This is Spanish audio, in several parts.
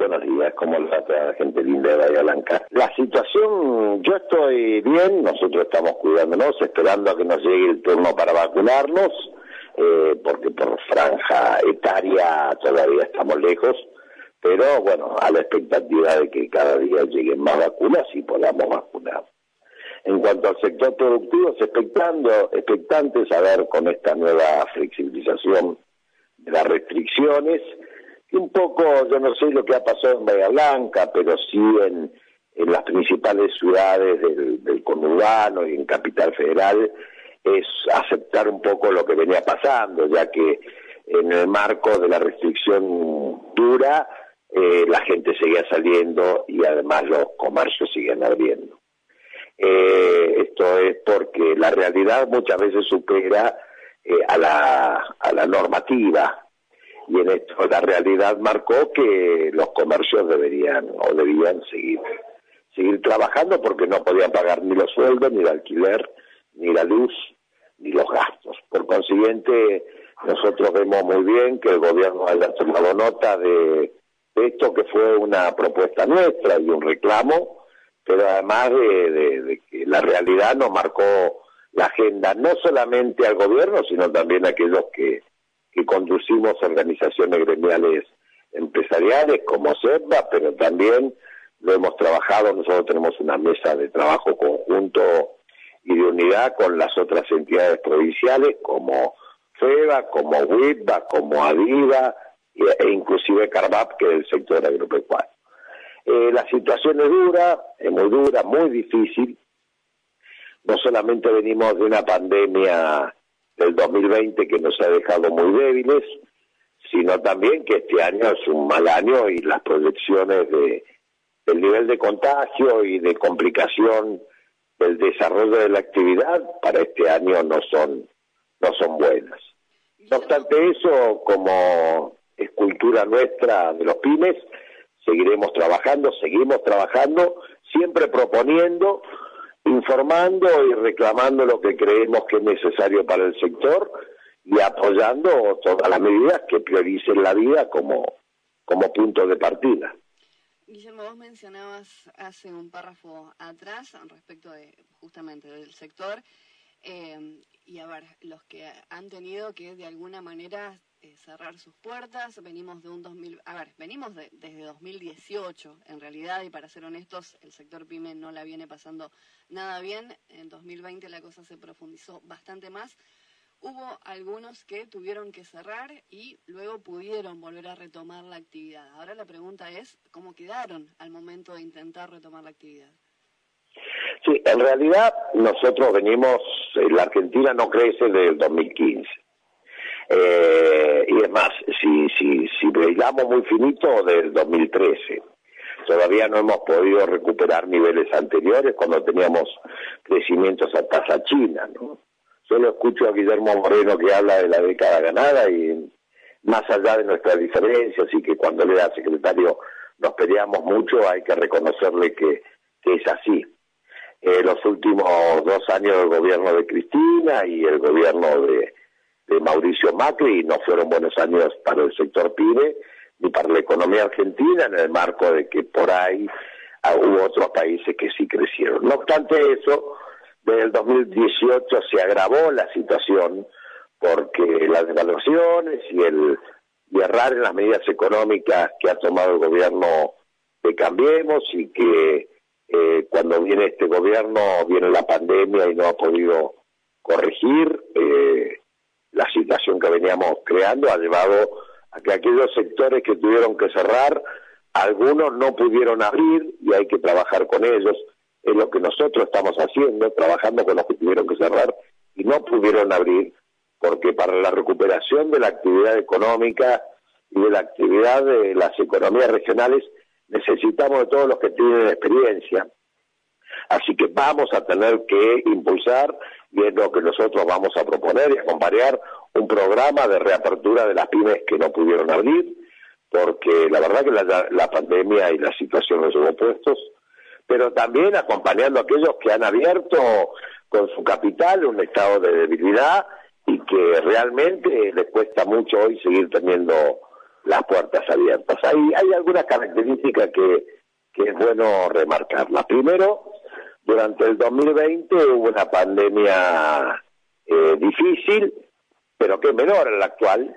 Buenos días, ¿cómo le va a la gente linda de Bahía Blanca? La situación, yo estoy bien, nosotros estamos cuidándonos, esperando a que nos llegue el turno para vacunarnos, eh, porque por franja etaria todavía estamos lejos, pero bueno, a la expectativa de que cada día lleguen más vacunas y podamos vacunar. En cuanto al sector productivo, expectando, expectantes a ver con esta nueva flexibilización de las restricciones, un poco, yo no sé lo que ha pasado en Bahía Blanca, pero sí en, las principales ciudades del, del conurbano y en Capital Federal, es aceptar un poco lo que venía pasando, ya que en el marco de la restricción dura, eh, la gente seguía saliendo y además los comercios siguen abriendo. Eh, esto es porque la realidad muchas veces supera eh, a, la, a la normativa y en esto la realidad marcó que los comercios deberían o debían seguir seguir trabajando porque no podían pagar ni los sueldos, ni el alquiler, ni la luz, ni los gastos. Por consiguiente, nosotros vemos muy bien que el gobierno haya tomado nota de, esto que fue una propuesta nuestra y un reclamo, pero además de, de que la realidad nos marcó la agenda no solamente al gobierno, sino también a aquellos que que conducimos organizaciones gremiales empresariales como SEPA, pero también lo hemos trabajado, nosotros tenemos una mesa de trabajo conjunto y de unidad con las otras entidades provinciales como FEBA, como WIPBA, como ADIVA e inclusive CARVAP, que es el sector agropecuario. Eh, la situación es dura, es muy dura, muy difícil. No solamente venimos de una pandemia del 2020 que nos ha dejado muy débiles, sino también que este año es un mal año y las proyecciones de, del nivel de contagio y de complicación del desarrollo de la actividad para este año no son, no son buenas. No obstante eso, como es cultura nuestra de los pymes, seguiremos trabajando, seguimos trabajando, siempre proponiendo informando y reclamando lo que creemos que es necesario para el sector y apoyando todas las medidas que prioricen la vida como, como punto de partida. Guillermo, vos mencionabas hace un párrafo atrás respecto de justamente del sector eh, y a ver, los que han tenido que de alguna manera eh, cerrar sus puertas. Venimos de un 2000, a ver, venimos de, desde 2018 en realidad y para ser honestos, el sector pyme no la viene pasando nada bien. En 2020 la cosa se profundizó bastante más. Hubo algunos que tuvieron que cerrar y luego pudieron volver a retomar la actividad. Ahora la pregunta es, ¿cómo quedaron al momento de intentar retomar la actividad? Sí, en realidad nosotros venimos, la Argentina no crece desde el 2015 eh, y es más, si, si, si bailamos muy finito del 2013, todavía no hemos podido recuperar niveles anteriores cuando teníamos crecimientos a tasa china, ¿no? Solo escucho a Guillermo Moreno que habla de la década ganada y más allá de nuestras diferencias y que cuando le da secretario nos peleamos mucho, hay que reconocerle que, que es así. Eh, los últimos dos años del gobierno de Cristina y el gobierno de, de Mauricio Macri no fueron buenos años para el sector PYME ni para la economía argentina en el marco de que por ahí ah, hubo otros países que sí crecieron. No obstante eso, desde el 2018 se agravó la situación porque las devaluaciones y el y errar en las medidas económicas que ha tomado el gobierno de Cambiemos y que eh, cuando viene este gobierno viene la pandemia y no ha podido corregir, eh, la situación que veníamos creando ha llevado a que aquellos sectores que tuvieron que cerrar, algunos no pudieron abrir y hay que trabajar con ellos. Es lo que nosotros estamos haciendo, trabajando con los que tuvieron que cerrar y no pudieron abrir, porque para la recuperación de la actividad económica y de la actividad de las economías regionales necesitamos de todos los que tienen experiencia. Así que vamos a tener que impulsar y es lo que nosotros vamos a proponer y acompañar un programa de reapertura de las pymes que no pudieron abrir, porque la verdad que la, la pandemia y la situación los llevó puestos, pero también acompañando a aquellos que han abierto con su capital un estado de debilidad y que realmente les cuesta mucho hoy seguir teniendo las puertas abiertas. Hay, hay algunas características que, que es bueno remarcarlas. Primero, durante el 2020 hubo una pandemia eh, difícil, pero que menor a la actual,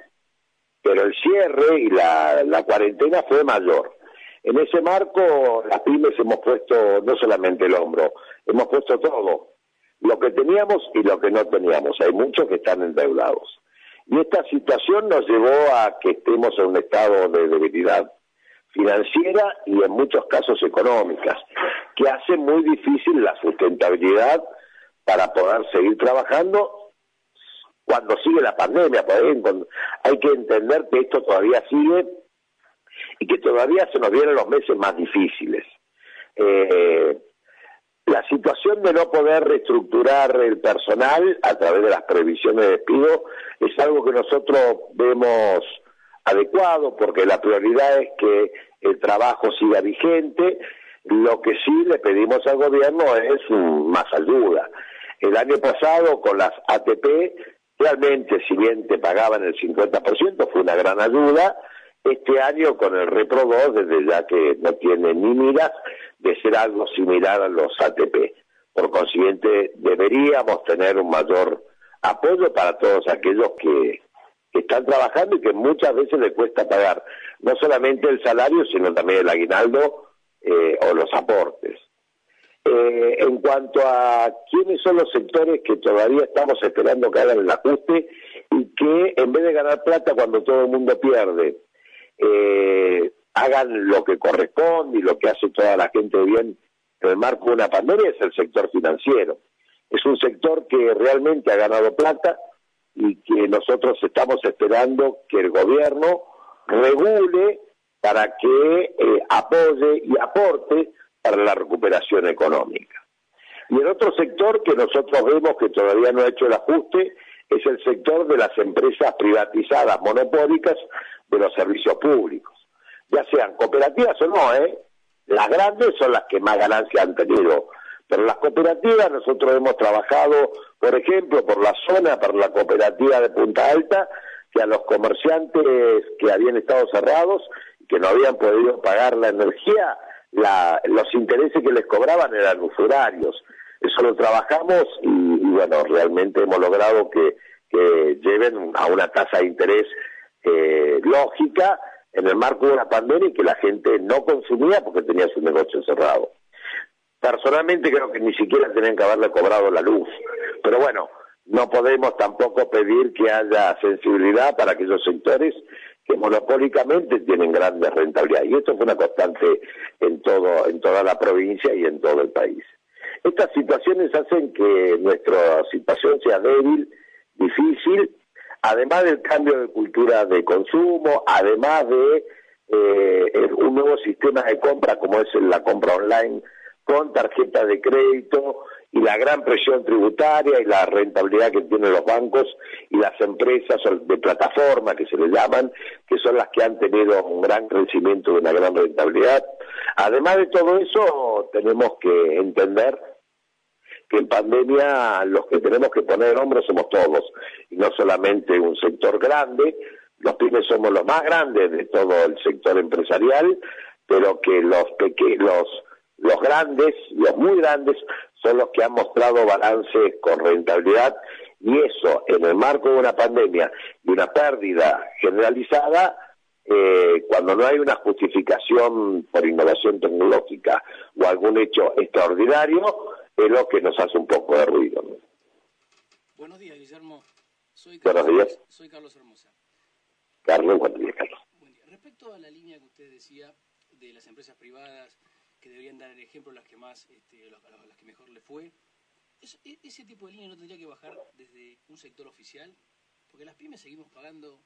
pero el cierre y la, la cuarentena fue mayor. En ese marco, las pymes hemos puesto no solamente el hombro, hemos puesto todo, lo que teníamos y lo que no teníamos. Hay muchos que están endeudados. Y esta situación nos llevó a que estemos en un estado de debilidad financiera y en muchos casos económicas, que hace muy difícil la sustentabilidad para poder seguir trabajando cuando sigue la pandemia. Hay que entender que esto todavía sigue y que todavía se nos vienen los meses más difíciles. Eh, la situación de no poder reestructurar el personal a través de las previsiones de despido es algo que nosotros vemos adecuado porque la prioridad es que el trabajo siga vigente. Lo que sí le pedimos al gobierno es más ayuda. El año pasado con las ATP, realmente si bien te pagaban el 50%, fue una gran ayuda. Este año con el Repro 2, desde ya que no tiene ni miras de ser algo similar a los ATP. Por consiguiente, deberíamos tener un mayor apoyo para todos aquellos que, que están trabajando y que muchas veces les cuesta pagar no solamente el salario, sino también el aguinaldo eh, o los aportes. Eh, en cuanto a quiénes son los sectores que todavía estamos esperando que hagan el ajuste y que en vez de ganar plata cuando todo el mundo pierde, eh, hagan lo que corresponde y lo que hace toda la gente bien en el marco de una pandemia es el sector financiero. Es un sector que realmente ha ganado plata, y que nosotros estamos esperando que el gobierno regule para que eh, apoye y aporte para la recuperación económica. Y el otro sector que nosotros vemos que todavía no ha hecho el ajuste es el sector de las empresas privatizadas monopólicas de los servicios públicos, ya sean cooperativas o no, ¿eh? Las grandes son las que más ganancias han tenido pero las cooperativas, nosotros hemos trabajado, por ejemplo, por la zona, para la cooperativa de Punta Alta, que a los comerciantes que habían estado cerrados que no habían podido pagar la energía, los intereses que les cobraban eran usurarios. Eso lo trabajamos y, bueno, realmente hemos logrado que, lleven a una tasa de interés eh, lógica en el marco de una pandemia y que la gente no consumía porque tenía su negocio cerrado. Personalmente creo que ni siquiera tenían que haberle cobrado la luz. Pero bueno, no podemos tampoco pedir que haya sensibilidad para aquellos sectores que monopólicamente tienen grandes rentabilidades. Y esto fue una constante en, todo, en toda la provincia y en todo el país. Estas situaciones hacen que nuestra situación sea débil, difícil, además del cambio de cultura de consumo, además de eh, un nuevo sistema de compra como es la compra online con tarjetas de crédito y la gran presión tributaria y la rentabilidad que tienen los bancos y las empresas de plataforma que se le llaman, que son las que han tenido un gran crecimiento y una gran rentabilidad. Además de todo eso, tenemos que entender que en pandemia los que tenemos que poner el hombro somos todos, y no solamente un sector grande, los pymes somos los más grandes de todo el sector empresarial, pero que los pequeños los grandes, los muy grandes, son los que han mostrado balances con rentabilidad y eso en el marco de una pandemia y una pérdida generalizada, eh, cuando no hay una justificación por innovación tecnológica o algún hecho extraordinario, es lo que nos hace un poco de ruido. Buenos días, Guillermo. Soy Carlos, buenos días. Soy Carlos Hermosa. Carlos, buenos días, Carlos. Respecto a la línea que usted decía de las empresas privadas, que deberían dar el ejemplo las que más, este, las, que mejor le fue. E, ese tipo de línea no tendría que bajar desde un sector oficial, porque las pymes seguimos pagando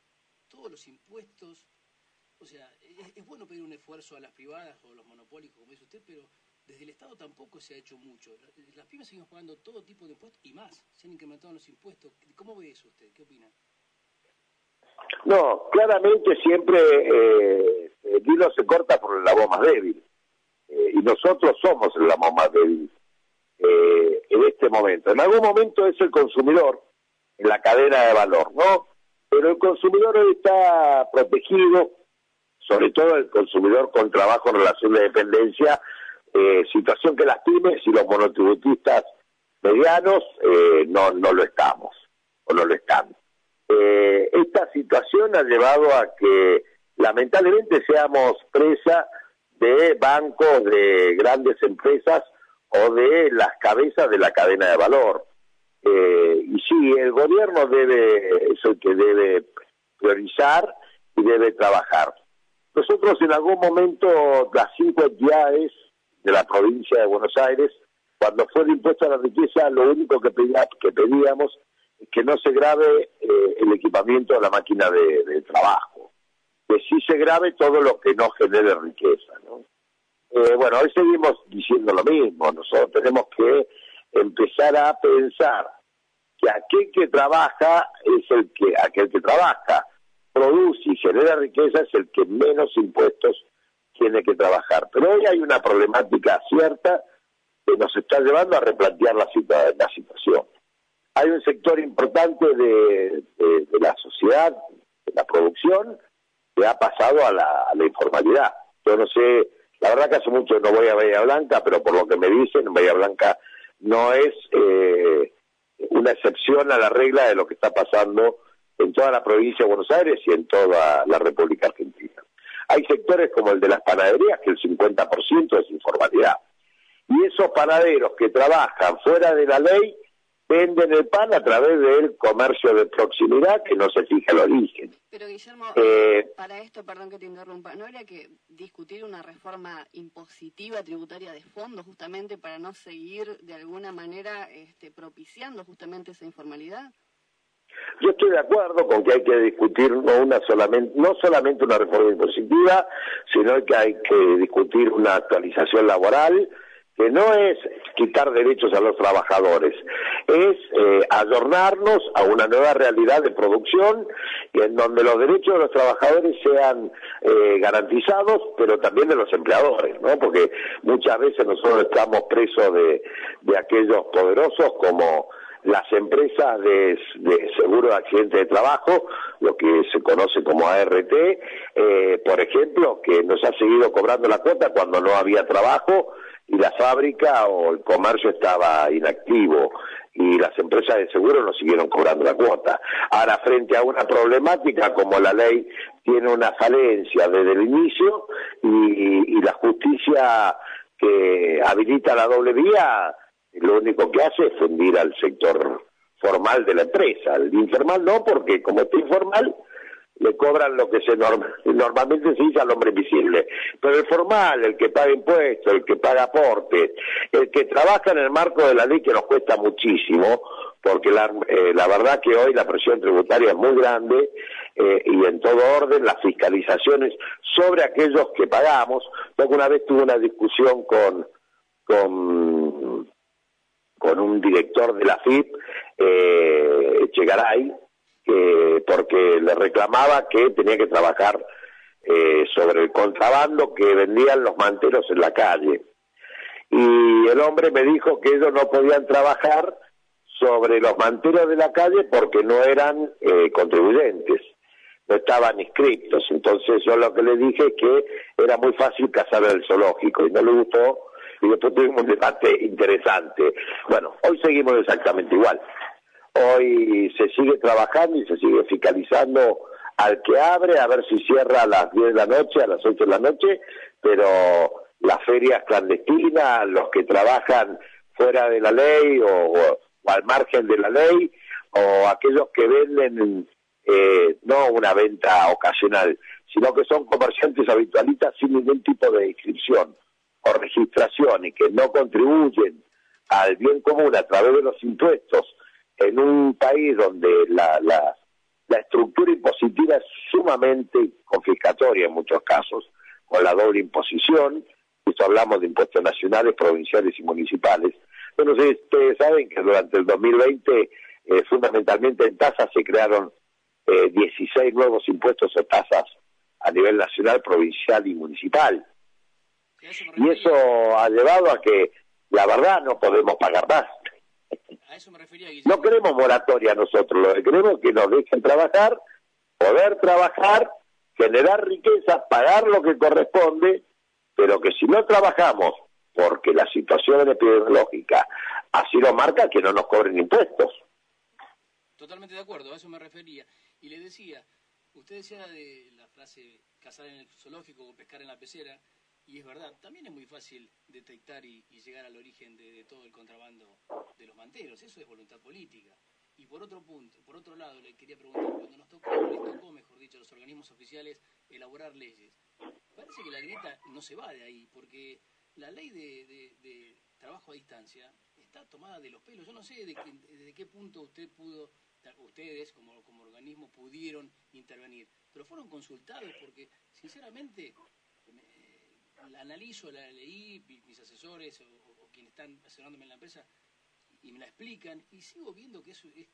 todos los impuestos. O sea, es, bueno pedir un esfuerzo a las privadas o a los monopólicos, como dice usted, pero desde el Estado tampoco se ha hecho mucho. Las pymes seguimos pagando todo tipo de impuestos y más. Se han incrementado los impuestos. ¿Cómo ve eso usted? ¿Qué opina? No, claramente siempre eh, el hilo se corta por la voz más débil. Eh, y nosotros somos la mamá débil eh, en este momento. En algún momento es el consumidor en la cadena de valor, ¿no? Pero el consumidor hoy está protegido sobre todo el consumidor con trabajo en relación de dependencia, eh, situación que las pymes y los monotributistas medianos eh, no, no lo estamos, o no lo están. Eh, esta situación ha llevado a que lamentablemente seamos presa de bancos, de grandes empresas o de las cabezas de la cadena de valor. Eh, y sí, el gobierno debe, es el que debe priorizar y debe trabajar. Nosotros en algún momento, las cinco entidades de la provincia de Buenos Aires, cuando fue el impuesto a la riqueza, lo único que, que pedíamos es que no se grave eh, el equipamiento de la máquina de, trabajo, que sí se grave todo lo que no genere riqueza. ¿no? Eh, bueno, hoy seguimos diciendo lo mismo, nosotros tenemos que empezar a pensar que aquel que trabaja es el que, aquel que trabaja, produce y genera riqueza es el que menos impuestos tiene que trabajar. Pero hoy hay una problemática cierta que nos está llevando a replantear la, la situación. Hay un sector importante de, la sociedad, de la producción, que ha pasado a la, a la informalidad. Yo no sé, la verdad que hace mucho no voy a Bahía Blanca, pero por lo que me dicen, Bahía Blanca no es eh, una excepción a la regla de lo que está pasando en toda la provincia de Buenos Aires y en toda la República Argentina. Hay sectores como el de las panaderías que el 50% es informalidad. Y esos panaderos que trabajan fuera de la ley venden el pan a través del comercio de proximidad que no se fija el origen. Pero Guillermo, eh, para esto, perdón que te interrumpa, ¿no habría que discutir una reforma impositiva tributaria de fondo justamente para no seguir de alguna manera este, propiciando justamente esa informalidad? Yo estoy de acuerdo con que hay que discutir no una solamente no solamente una reforma impositiva, sino que hay que discutir una actualización laboral que no es quitar derechos a los trabajadores, es eh, adornarnos a una nueva realidad de producción y en donde los derechos de los trabajadores sean eh, garantizados, pero también de los empleadores, ¿no? Porque muchas veces nosotros estamos presos de, de aquellos poderosos como las empresas de, seguro de accidente de trabajo, lo que se conoce como ART, eh, por ejemplo, que nos ha seguido cobrando la cuota cuando no había trabajo y la fábrica o el comercio estaba inactivo y las empresas de seguro nos siguieron cobrando la cuota. Ahora, frente a una problemática como la ley tiene una falencia desde el inicio y, y la justicia que habilita la doble vía, lo único que hace es fundir al sector formal de la empresa. El informal no, porque como está informal, le cobran lo que se normalmente se dice al hombre invisible. Pero el formal, el que paga impuestos, el que paga aportes, el que trabaja en el marco de la ley que nos cuesta muchísimo, porque la, eh, verdad que hoy la presión tributaria es muy grande eh, y en todo orden las fiscalizaciones sobre aquellos que pagamos. Yo una vez tuve una discusión con, con, con un director de la FIP, eh, Echegaray, porque le reclamaba que tenía que trabajar eh, sobre el contrabando que vendían los manteros en la calle. Y el hombre me dijo que ellos no podían trabajar sobre los manteros de la calle porque no eran eh, contribuyentes, no estaban inscritos. Entonces yo lo que le dije es que era muy fácil cazar el zoológico y no le gustó y después tuvimos un debate interesante. Bueno, hoy seguimos exactamente igual. Hoy se sigue trabajando y se sigue fiscalizando al que abre, a ver si cierra a las 10 de la noche, a las 8 de la noche, pero las ferias clandestinas, los que trabajan fuera de la ley o, al margen de la ley, o aquellos que venden eh, no una venta ocasional, sino que son comerciantes habitualistas sin ningún tipo de inscripción o registración y que no contribuyen al bien común a través de los impuestos en un país donde la, la, estructura impositiva es sumamente confiscatoria en muchos casos, con la doble imposición, esto hablamos de impuestos nacionales, provinciales y municipales. Bueno, ustedes saben que durante el 2020, eh, fundamentalmente en tasas, se crearon eh, 16 nuevos impuestos o tasas a nivel nacional, provincial y municipal. Y eso ha llevado a que, la verdad, no podemos pagar más. No queremos moratoria nosotros, lo que queremos es que nos dejen trabajar, poder trabajar generar riqueza, pagar lo que corresponde, pero que si no trabajamos porque la situación epidemiológica así lo marca, que no nos cobren impuestos. Totalmente de acuerdo, a eso me refería. Y le decía, usted decía de la frase cazar en el zoológico o pescar en la pecera, y es verdad, también es muy fácil detectar y, llegar al origen de, todo el contrabando de los manteros, eso es voluntad política. Y por otro punto, por otro lado, le quería preguntar, cuando nos tocó, les tocó, mejor dicho, a los organismos oficiales elaborar leyes, parece que la grieta no se va de ahí, porque la ley de, trabajo a distancia está tomada de los pelos. Yo no sé de, de qué punto usted pudo, ustedes como, como organismo pudieron intervenir, pero fueron consultados porque, sinceramente, la analizo, la leí, mis asesores o, quienes están asesorándome en la empresa, y me la explican, y sigo viendo que eso es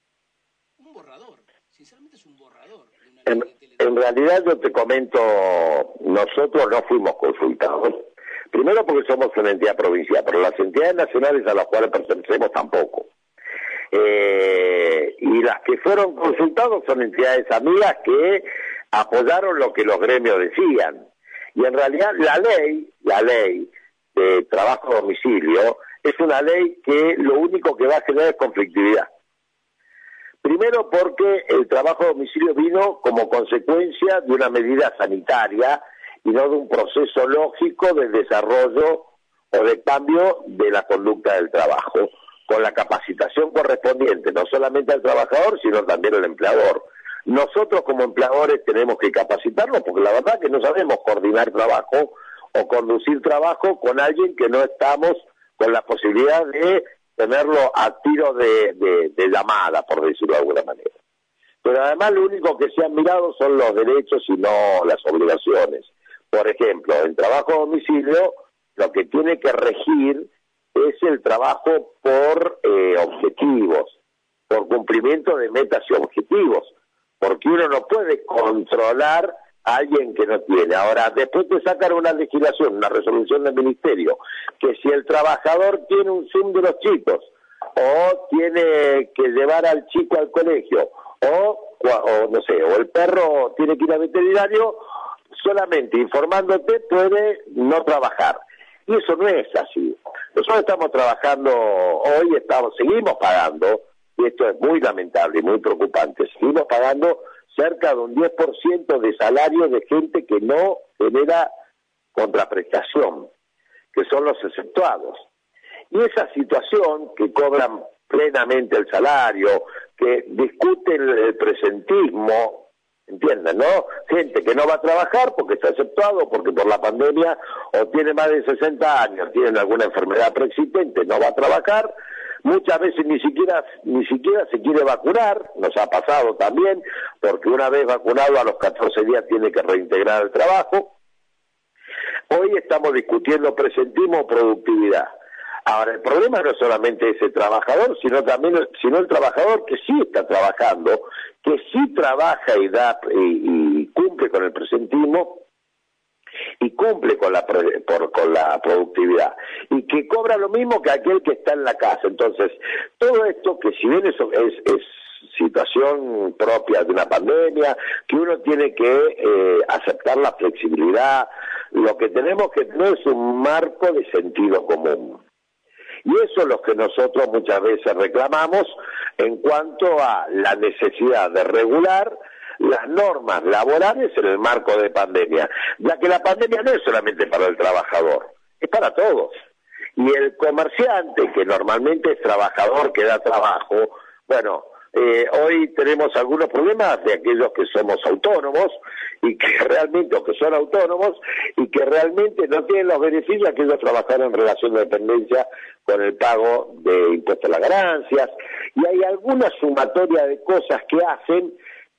un borrador, sinceramente es un borrador. en, en realidad yo te comento, nosotros no fuimos consultados, primero porque somos una entidad provincial, pero las entidades nacionales a las cuales pertenecemos tampoco. Eh, y las que fueron consultados son entidades amigas que apoyaron lo que los gremios decían. Y en realidad la ley, la ley de trabajo a domicilio, es una ley que lo único que va a generar es conflictividad. Primero porque el trabajo a domicilio vino como consecuencia de una medida sanitaria y no de un proceso lógico de desarrollo o de cambio de la conducta del trabajo, con la capacitación correspondiente, no solamente al trabajador, sino también al empleador. Nosotros como empleadores tenemos que capacitarnos porque la verdad que no sabemos coordinar trabajo o conducir trabajo con alguien que no estamos con la posibilidad de tenerlo a tiro de, llamada, por decirlo de alguna manera. Pero además lo único que se han mirado son los derechos y no las obligaciones. Por ejemplo, el trabajo a domicilio lo que tiene que regir es el trabajo por eh, objetivos, por cumplimiento de metas y objetivos porque uno no puede controlar a alguien que no tiene. Ahora, después de sacar una legislación, una resolución del ministerio, que si el trabajador tiene un Zoom de los chicos, o tiene que llevar al chico al colegio, o, o no sé, o el perro tiene que ir al veterinario, solamente informándote puede no trabajar. Y eso no es así. Nosotros estamos trabajando, hoy estamos, seguimos pagando y esto es muy lamentable y muy preocupante, seguimos pagando cerca de un 10% de salario de gente que no genera contraprestación, que son los exceptuados. Y esa situación que cobran plenamente el salario, que discuten el presentismo, ¿entienden, no? Gente que no va a trabajar porque está exceptuado, porque por la pandemia o tiene más de 60 años, tiene alguna enfermedad preexistente, no va a trabajar, muchas veces ni siquiera ni siquiera se quiere vacunar, nos ha pasado también, porque una vez vacunado a los 14 días tiene que reintegrar el trabajo. Hoy estamos discutiendo presentismo productividad. Ahora, el problema no es solamente ese trabajador, sino también sino el trabajador que sí está trabajando, que sí trabaja y da y cumple con el presentismo, y cumple con la, por, con la productividad y que cobra lo mismo que aquel que está en la casa. Entonces, todo esto que si bien es, es situación propia de una pandemia, que uno tiene que eh, aceptar la flexibilidad, lo que tenemos que tener es un marco de sentido común. Y eso es lo que nosotros muchas veces reclamamos en cuanto a la necesidad de regular las normas laborales en el marco de pandemia, ya que la pandemia no es solamente para el trabajador, es para todos. Y el comerciante, que normalmente es trabajador que da trabajo, bueno, eh, hoy tenemos algunos problemas de aquellos que somos autónomos y que realmente, o que son autónomos, y que realmente no tienen los beneficios que ellos trabajaron en relación de dependencia con el pago de impuestos a las ganancias, y hay alguna sumatoria de cosas que hacen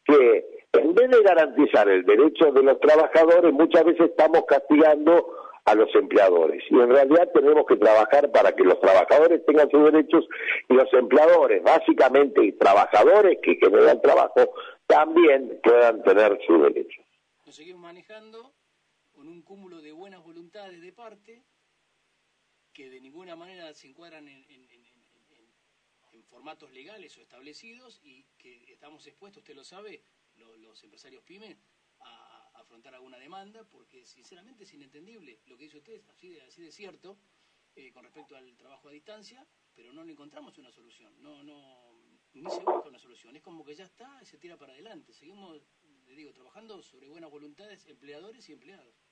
que en vez de garantizar el derecho de los trabajadores, muchas veces estamos castigando a los empleadores. Y en realidad tenemos que trabajar para que los trabajadores tengan sus derechos y los empleadores, básicamente, y trabajadores que generan trabajo, también puedan tener sus derechos. Lo seguimos manejando con un cúmulo de buenas voluntades de parte que de ninguna manera se encuadran en, en formatos legales o establecidos y que estamos expuestos, usted lo sabe, los empresarios pymes, a, afrontar alguna demanda, porque sinceramente es inentendible lo que dice usted, así de, así de cierto, eh, con respecto al trabajo a distancia, pero no le encontramos una solución, no, no, ni se busca una solución, es como que ya está y se tira para adelante, seguimos, le digo, trabajando sobre buenas voluntades, empleadores y empleados.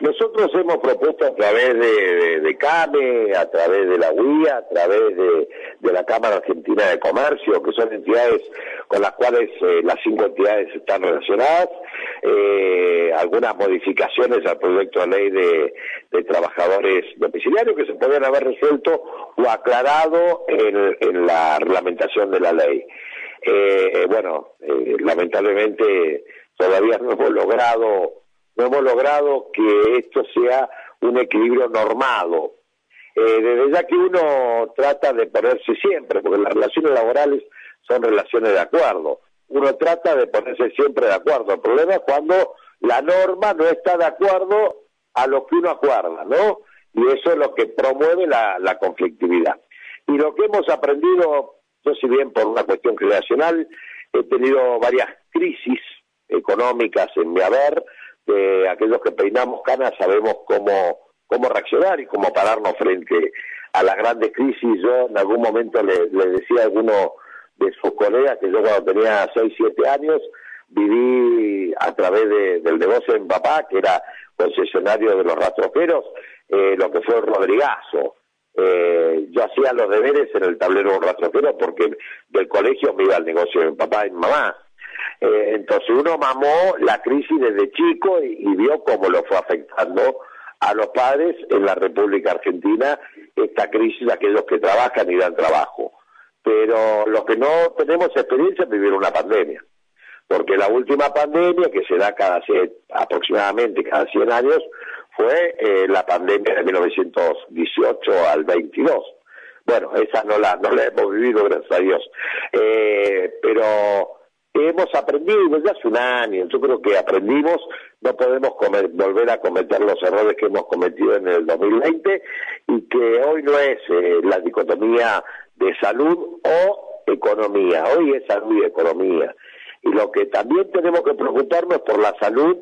Nosotros hemos propuesto a través de, CAME, a través de la UIA, a través de, la Cámara Argentina de Comercio, que son entidades con las cuales eh, las cinco entidades están relacionadas, eh, algunas modificaciones al proyecto de ley de, trabajadores domiciliarios que se pueden haber resuelto o aclarado en, la reglamentación de la ley. Eh, bueno, lamentablemente todavía no hemos logrado no hemos logrado que esto sea un equilibrio normado. Eh, desde ya que uno trata de ponerse siempre, porque las relaciones laborales son relaciones de acuerdo, uno trata de ponerse siempre de acuerdo. El problema es cuando la norma no está de acuerdo a lo que uno acuerda, ¿no? Y eso es lo que promueve la, la conflictividad. Y lo que hemos aprendido, yo si bien por una cuestión generacional, he tenido varias crisis económicas en mi haber, aquellos que peinamos canas sabemos cómo, cómo reaccionar y cómo pararnos frente a las grandes crisis. Yo en algún momento le, decía a alguno de sus colegas que yo cuando tenía 6, 7 años viví a través del negocio de mi papá, que era concesionario de los rastrojeros, eh, lo que fue Rodrigazo. Eh, yo hacía los deberes en el tablero de un rastrojero porque del colegio me iba al negocio de mi papá y mi mamá. Eh, entonces uno mamó la crisis desde chico y, vio cómo lo fue afectando a los padres en la República Argentina esta crisis de aquellos que trabajan y dan trabajo. Pero los que no tenemos experiencia en vivir una pandemia, porque la última pandemia que se da cada aproximadamente cada 100 años fue eh, la pandemia de 1918 al 22. Bueno, esa no la no la hemos vivido gracias a Dios, eh, pero hemos aprendido desde hace un año, yo creo que aprendimos, no podemos volver a cometer los errores que hemos cometido en el 2020 y que hoy no es eh, la dicotomía de salud o economía, hoy es salud y economía. Y lo que también tenemos que preocuparnos por la salud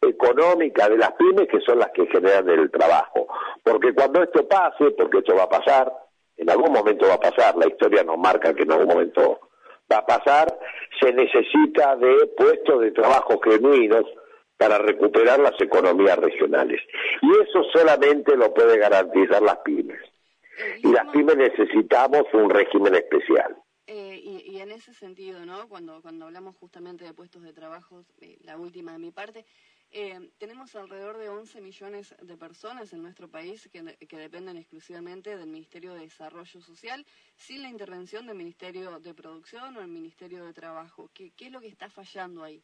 económica de las pymes que son las que generan el trabajo. Porque cuando esto pase, porque esto va a pasar, en algún momento va a pasar, la historia nos marca que en algún momento a pasar, se necesita de puestos de trabajo genuinos para recuperar las economías regionales. Y eso solamente lo puede garantizar las pymes. Y las pymes necesitamos un régimen especial. Eh, y, en ese sentido, ¿no? Cuando, cuando hablamos justamente de puestos de trabajo, eh, la última de mi parte, eh, tenemos alrededor de 11 millones de personas en nuestro país que, dependen exclusivamente del Ministerio de Desarrollo Social, sin la intervención del Ministerio de Producción o el Ministerio de Trabajo. ¿Qué, es lo que está fallando ahí?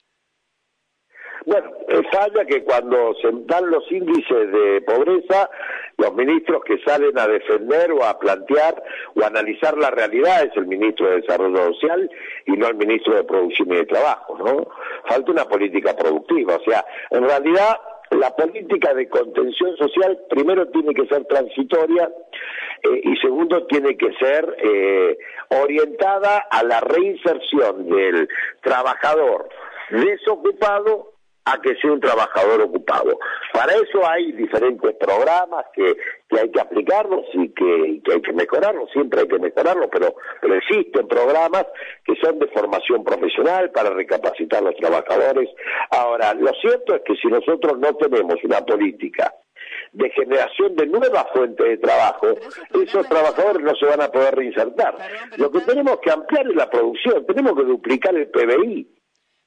Bueno, falla que cuando se dan los índices de pobreza, los ministros que salen a defender o a plantear o analizar la realidad es el ministro de Desarrollo Social y no el ministro de Producción y de Trabajo, ¿no? Falta una política productiva, o sea, en realidad la política de contención social primero tiene que ser transitoria eh, y segundo tiene que ser eh, orientada a la reinserción del trabajador desocupado a que sea un trabajador ocupado. Para eso hay diferentes programas que, que hay que aplicarlos y que, hay que mejorarlos, siempre hay que mejorarlos, pero, pero existen programas que son de formación profesional para recapacitar a los trabajadores. Ahora, lo cierto es que si nosotros no tenemos una política de generación de nuevas fuentes de trabajo, esos trabajadores no se van a poder reinsertar. Lo que tenemos que ampliar es la producción, tenemos que duplicar el PBI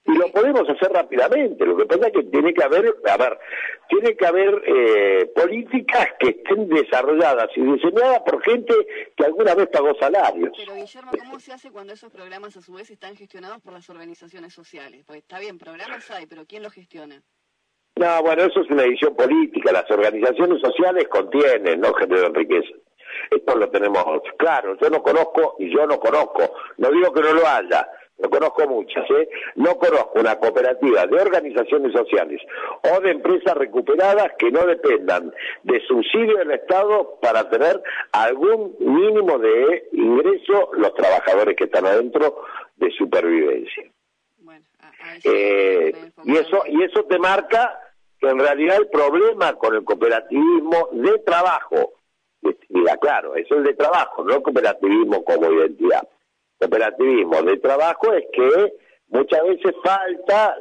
y lo podemos hacer rápidamente. Lo que pasa es que tiene que haber, a ver, tiene que haber eh, políticas que estén desarrolladas y diseñadas por gente que alguna vez pagó salarios. Pero Guillermo, ¿cómo se hace cuando esos programas a su vez están gestionados por las organizaciones sociales? Pues está bien, programas hay, pero ¿quién los gestiona? No, bueno, eso es una edición política. Las organizaciones sociales contienen, no generan riqueza. Esto lo tenemos claro. Yo no conozco y yo no conozco. No digo que no lo haya no conozco muchas, ¿eh? no conozco una cooperativa de organizaciones sociales o de empresas recuperadas que no dependan de subsidio del Estado para tener algún mínimo de ingreso los trabajadores que están adentro de supervivencia. Eh, y eso y eso te marca que en realidad el problema con el cooperativismo de trabajo, mira, claro, eso es de trabajo, no el cooperativismo como identidad. Cooperativismo de trabajo es que muchas veces falta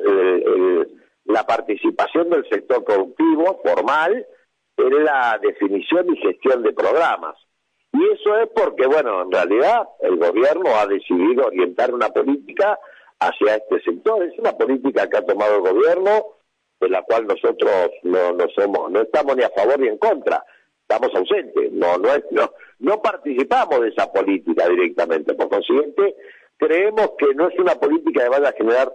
la participación del sector productivo formal en la definición y gestión de programas. Y eso es porque, bueno, en realidad el gobierno ha decidido orientar una política hacia este sector. Es una política que ha tomado el gobierno, de la cual nosotros no, no somos, no estamos ni a favor ni en contra, estamos ausentes, no, no, no, no participamos de esa política directamente. Por consiguiente, creemos que no es una política que vaya a generar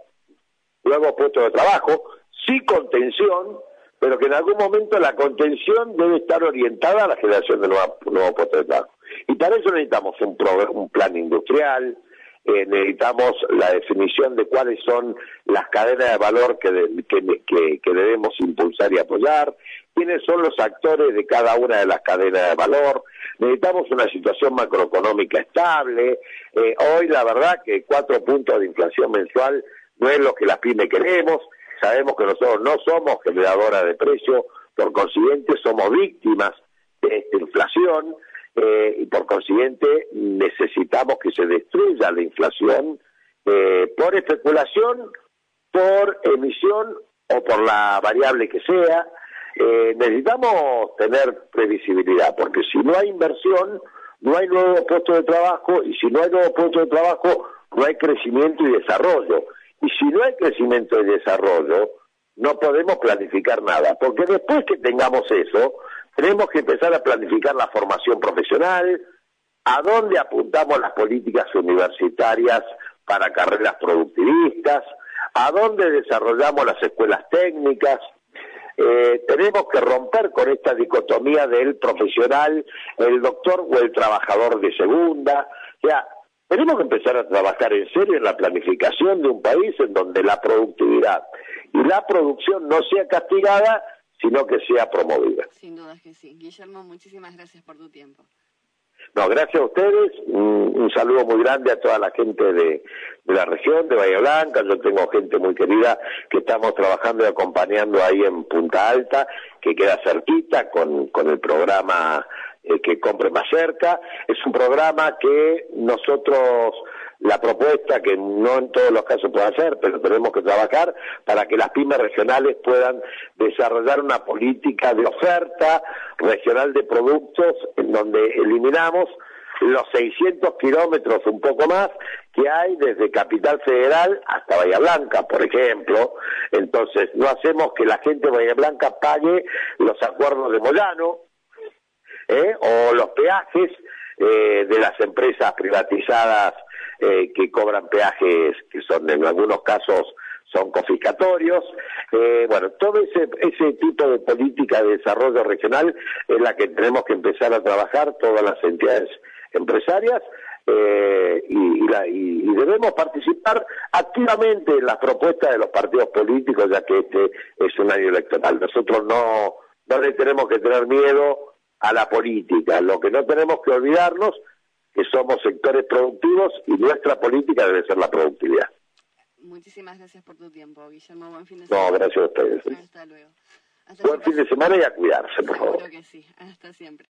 nuevos puestos de trabajo, sí contención, pero que en algún momento la contención debe estar orientada a la generación de nuevos, puestos de trabajo. Y para eso necesitamos un, un plan industrial, eh, necesitamos la definición de cuáles son las cadenas de valor que, que, que, debemos impulsar y apoyar, quiénes son los actores de cada una de las cadenas de valor, necesitamos una situación macroeconómica estable, eh, hoy la verdad que cuatro puntos de inflación mensual no es lo que las pymes queremos, sabemos que nosotros no somos generadoras de precios, por consiguiente somos víctimas de esta inflación eh, y por consiguiente necesitamos que se destruya la inflación eh, por especulación, por emisión o por la variable que sea. Eh, necesitamos tener previsibilidad, porque si no hay inversión, no hay nuevos puestos de trabajo, y si no hay nuevos puestos de trabajo, no hay crecimiento y desarrollo. Y si no hay crecimiento y desarrollo, no podemos planificar nada, porque después que tengamos eso, tenemos que empezar a planificar la formación profesional, a dónde apuntamos las políticas universitarias para carreras productivistas, a dónde desarrollamos las escuelas técnicas. Eh, tenemos que romper con esta dicotomía del profesional, el doctor o el trabajador de segunda. O sea, tenemos que empezar a trabajar en serio en la planificación de un país en donde la productividad y la producción no sea castigada, sino que sea promovida. Sin duda que sí. Guillermo, muchísimas gracias por tu tiempo. No, gracias a ustedes. Un, saludo muy grande a toda la gente de, la región, de Bahía Blanca. Yo tengo gente muy querida que estamos trabajando y acompañando ahí en Punta Alta, que queda cerquita con, con el programa eh, que compre más cerca. Es un programa que nosotros, la propuesta que no en todos los casos puede hacer, pero tenemos que trabajar para que las pymes regionales puedan desarrollar una política de oferta regional de productos en donde eliminamos los 600 kilómetros, un poco más, que hay desde Capital Federal hasta Bahía Blanca, por ejemplo. Entonces, no hacemos que la gente de Bahía Blanca pague los acuerdos de Moyano, ¿eh? o los peajes eh, de las empresas privatizadas eh, que cobran peajes que son en algunos casos son confiscatorios. bueno, todo ese, ese tipo de política de desarrollo regional es la que tenemos que empezar a trabajar todas las entidades empresarias y, y, debemos participar activamente en las propuestas de los partidos políticos, ya que este es un año electoral. Nosotros no, no le tenemos que tener miedo a la política. Lo que no tenemos que olvidarnos que somos sectores productivos y nuestra política debe ser la productividad. Muchísimas gracias por tu tiempo, Guillermo. Buen fin de semana. No, gracias a ustedes. Hasta luego. Buen fin de semana y a cuidarse, por favor. que sí. Hasta siempre.